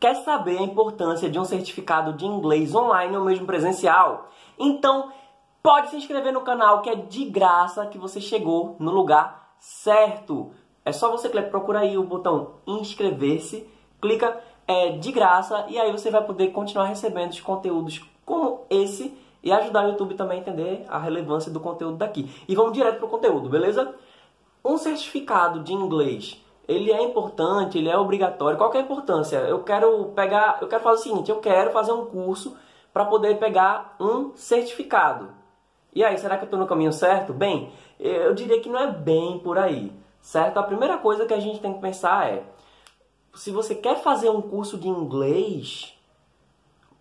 Quer saber a importância de um certificado de inglês online ou mesmo presencial? Então, pode se inscrever no canal que é de graça que você chegou no lugar certo. É só você procurar aí o botão inscrever-se, clica é de graça e aí você vai poder continuar recebendo os conteúdos como esse e ajudar o YouTube também a entender a relevância do conteúdo daqui. E vamos direto para o conteúdo, beleza? Um certificado de inglês, ele é importante, ele é obrigatório. Qual é a importância? Eu quero pegar, eu quero fazer o seguinte, eu quero fazer um curso para poder pegar um certificado. E aí, será que eu estou no caminho certo? Bem, eu diria que não é bem por aí, certo? A primeira coisa que a gente tem que pensar é, se você quer fazer um curso de inglês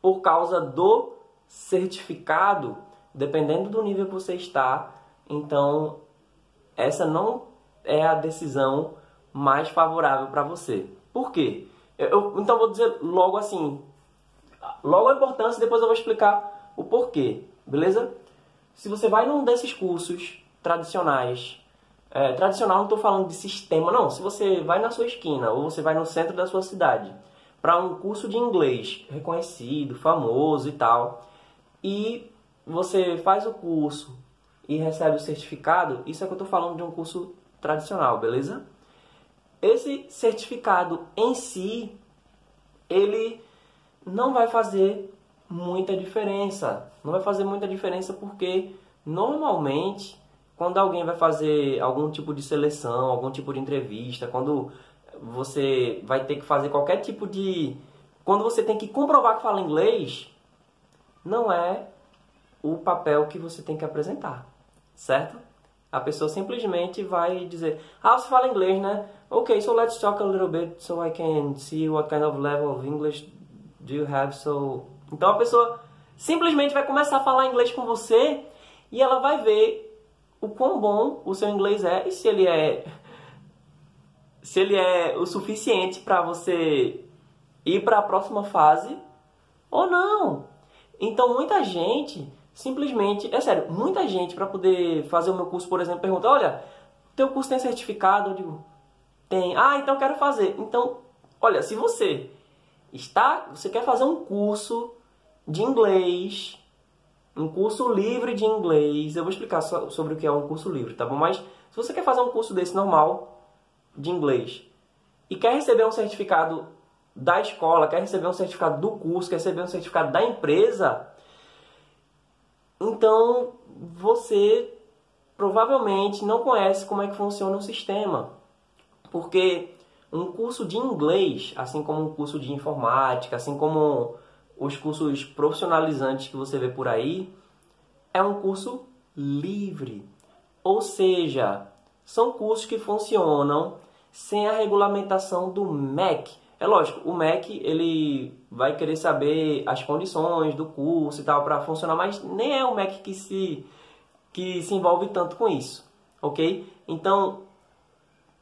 por causa do certificado, dependendo do nível que você está, então essa não é a decisão mais favorável para você. Por quê? Eu, então vou dizer logo assim, logo a importância, depois eu vou explicar o porquê, beleza? Se você vai num desses cursos tradicionais é, tradicional, não estou falando de sistema, não. Se você vai na sua esquina ou você vai no centro da sua cidade para um curso de inglês reconhecido, famoso e tal, e você faz o curso e recebe o certificado, isso é que eu estou falando de um curso tradicional, beleza? Esse certificado em si, ele não vai fazer muita diferença. Não vai fazer muita diferença porque normalmente quando alguém vai fazer algum tipo de seleção, algum tipo de entrevista, quando você vai ter que fazer qualquer tipo de. Quando você tem que comprovar que fala inglês, não é o papel que você tem que apresentar, certo? A pessoa simplesmente vai dizer: Ah, você fala inglês, né? Ok, so let's talk a little bit so I can see what kind of level of English do you have. So. Então a pessoa simplesmente vai começar a falar inglês com você e ela vai ver o quão bom o seu inglês é e se ele é se ele é o suficiente para você ir para a próxima fase ou não. Então muita gente simplesmente, é sério, muita gente para poder fazer o meu curso, por exemplo, pergunta: "Olha, teu curso tem certificado?" Eu digo: "Tem". "Ah, então quero fazer". Então, olha, se você está, você quer fazer um curso de inglês um curso livre de inglês. Eu vou explicar sobre o que é um curso livre, tá bom? Mas se você quer fazer um curso desse normal de inglês e quer receber um certificado da escola, quer receber um certificado do curso, quer receber um certificado da empresa, então você provavelmente não conhece como é que funciona o sistema. Porque um curso de inglês, assim como um curso de informática, assim como os cursos profissionalizantes que você vê por aí, é um curso livre. Ou seja, são cursos que funcionam sem a regulamentação do MEC. É lógico, o MEC ele vai querer saber as condições do curso e tal para funcionar, mas nem é o MEC que se que se envolve tanto com isso, ok? Então,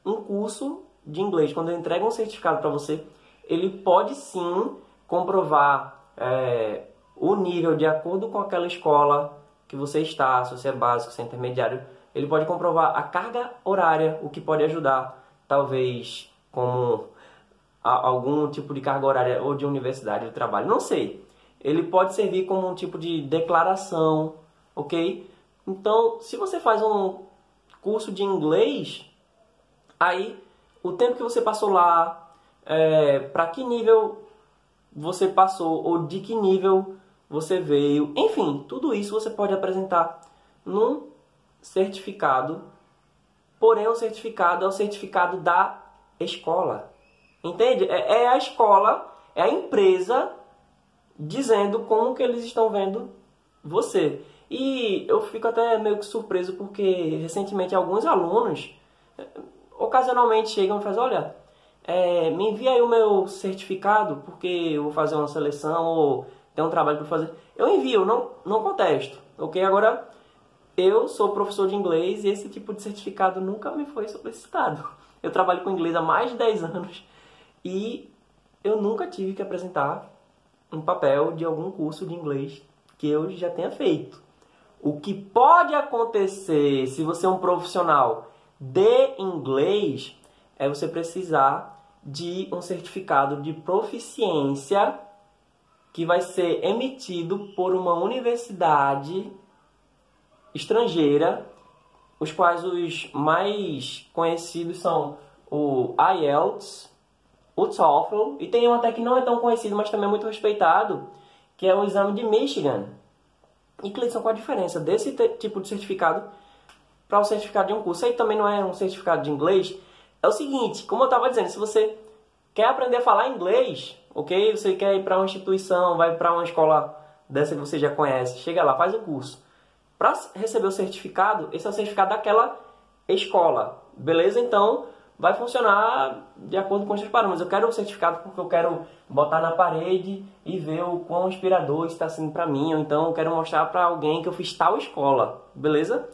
um curso de inglês, quando ele entrega um certificado para você, ele pode sim comprovar é, o nível de acordo com aquela escola que você está, se você é básico, se é intermediário, ele pode comprovar a carga horária, o que pode ajudar, talvez como algum tipo de carga horária ou de universidade de trabalho, não sei. Ele pode servir como um tipo de declaração, ok? Então, se você faz um curso de inglês, aí o tempo que você passou lá, é, para que nível você passou ou de que nível você veio. Enfim, tudo isso você pode apresentar num certificado. Porém, o certificado é o certificado da escola. Entende? É, é a escola, é a empresa dizendo como que eles estão vendo você. E eu fico até meio que surpreso porque recentemente alguns alunos eh, ocasionalmente chegam e fazem, olha, é, me envia aí o meu certificado, porque eu vou fazer uma seleção ou tem um trabalho para fazer. Eu envio, não, não contesto, ok? Agora, eu sou professor de inglês e esse tipo de certificado nunca me foi solicitado. Eu trabalho com inglês há mais de 10 anos e eu nunca tive que apresentar um papel de algum curso de inglês que eu já tenha feito. O que pode acontecer se você é um profissional de inglês é você precisar de um certificado de proficiência que vai ser emitido por uma universidade estrangeira, os quais os mais conhecidos são o IELTS, o TOEFL e tem um até que não é tão conhecido, mas também é muito respeitado, que é o exame de Michigan. E Cleiton, qual a diferença desse tipo de certificado para o certificado de um curso? Aí também não é um certificado de inglês. É o seguinte, como eu estava dizendo, se você quer aprender a falar inglês, ok? Você quer ir para uma instituição, vai para uma escola dessa que você já conhece, chega lá, faz o curso. Para receber o certificado, esse é o certificado daquela escola, beleza? Então, vai funcionar de acordo com os seus parâmetros. Eu quero um certificado porque eu quero botar na parede e ver o quão inspirador está sendo para mim, ou então eu quero mostrar para alguém que eu fiz tal escola, beleza?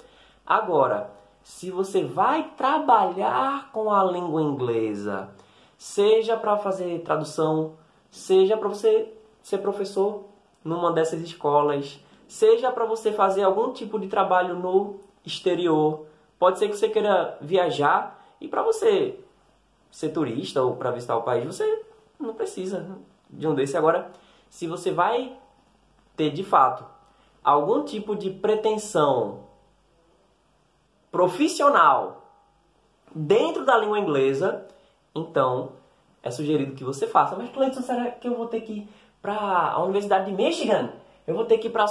Agora, se você vai trabalhar com a língua inglesa, seja para fazer tradução, seja para você ser professor numa dessas escolas, seja para você fazer algum tipo de trabalho no exterior, pode ser que você queira viajar e para você ser turista ou para visitar o país, você não precisa de um desse. Agora, se você vai ter de fato algum tipo de pretensão profissional dentro da língua inglesa, então é sugerido que você faça. Mas, Cleiton, será que eu vou ter que ir para a Universidade de Michigan? Eu vou ter que ir para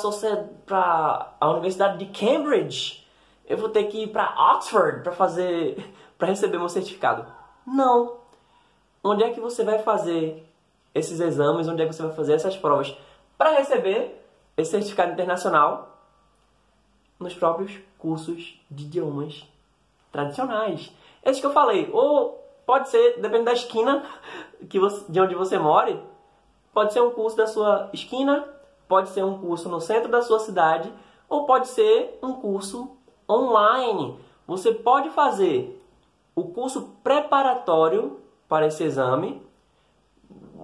a Universidade de Cambridge? Eu vou ter que ir para Oxford para fazer para receber meu certificado. Não. Onde é que você vai fazer esses exames? Onde é que você vai fazer essas provas para receber esse certificado internacional? Nos próprios cursos de idiomas tradicionais. Esses que eu falei, ou pode ser, depende da esquina que você, de onde você mora, pode ser um curso da sua esquina, pode ser um curso no centro da sua cidade, ou pode ser um curso online. Você pode fazer o curso preparatório para esse exame.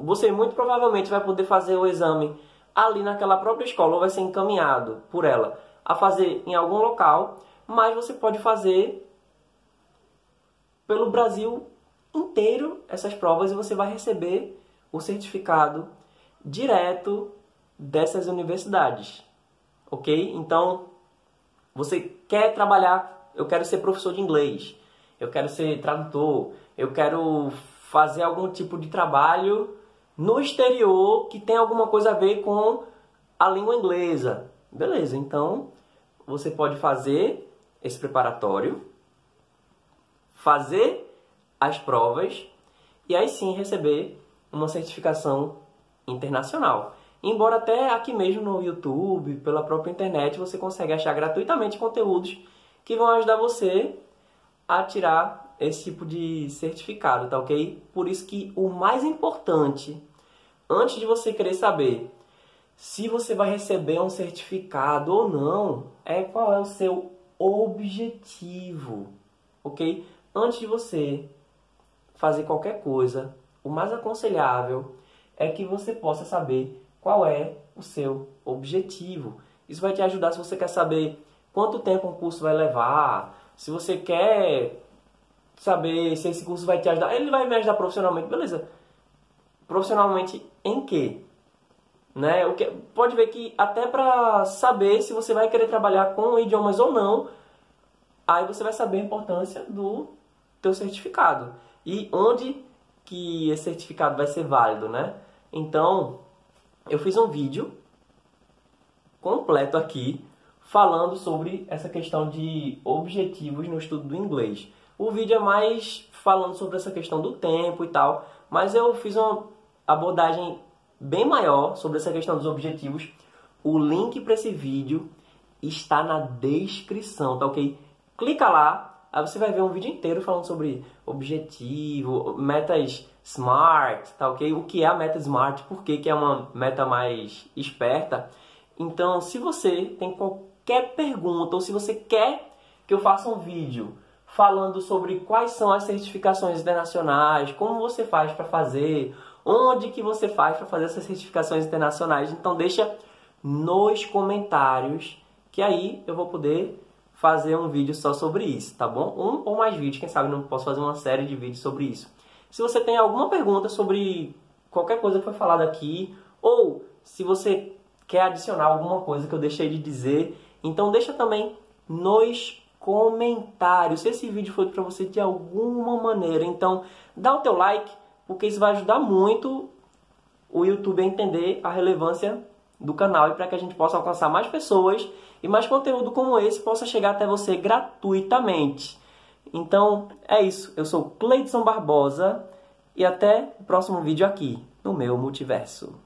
Você muito provavelmente vai poder fazer o exame ali naquela própria escola ou vai ser encaminhado por ela a fazer em algum local, mas você pode fazer pelo Brasil inteiro essas provas e você vai receber o certificado direto dessas universidades. Ok? Então, você quer trabalhar, eu quero ser professor de inglês eu quero ser tradutor, eu quero fazer algum tipo de trabalho no exterior que tem alguma coisa a ver com a língua inglesa. Beleza, então você pode fazer esse preparatório, fazer as provas e aí sim receber uma certificação internacional. Embora até aqui mesmo no YouTube, pela própria internet, você consegue achar gratuitamente conteúdos que vão ajudar você a tirar esse tipo de certificado, tá ok? Por isso que o mais importante, antes de você querer saber se você vai receber um certificado ou não, é qual é o seu objetivo, ok? Antes de você fazer qualquer coisa, o mais aconselhável é que você possa saber qual é o seu objetivo. Isso vai te ajudar se você quer saber quanto tempo um curso vai levar, se você quer saber se esse curso vai te ajudar, ele vai me ajudar profissionalmente, beleza. Profissionalmente em quê? Né? O que, pode ver que até para saber se você vai querer trabalhar com idiomas ou não, aí você vai saber a importância do teu certificado e onde que esse certificado vai ser válido, né? Então, eu fiz um vídeo completo aqui falando sobre essa questão de objetivos no estudo do inglês. O vídeo é mais falando sobre essa questão do tempo e tal, mas eu fiz uma abordagem bem maior sobre essa questão dos objetivos. O link para esse vídeo está na descrição, tá ok? Clica lá, aí você vai ver um vídeo inteiro falando sobre objetivo, metas SMART, tá ok? O que é a meta SMART, por que, que é uma meta mais esperta. Então, se você tem qualquer pergunta ou se você quer que eu faça um vídeo falando sobre quais são as certificações internacionais, como você faz para fazer, onde que você faz para fazer essas certificações internacionais, então deixa nos comentários que aí eu vou poder fazer um vídeo só sobre isso, tá bom? Um ou mais vídeos, quem sabe não posso fazer uma série de vídeos sobre isso. Se você tem alguma pergunta sobre qualquer coisa que foi falada aqui, ou se você quer adicionar alguma coisa que eu deixei de dizer, então deixa também nos comentários se esse vídeo foi para você de alguma maneira. Então, dá o teu like, porque isso vai ajudar muito o YouTube a entender a relevância do canal e para que a gente possa alcançar mais pessoas e mais conteúdo como esse possa chegar até você gratuitamente. Então, é isso. Eu sou Cleidson Barbosa e até o próximo vídeo aqui no meu multiverso.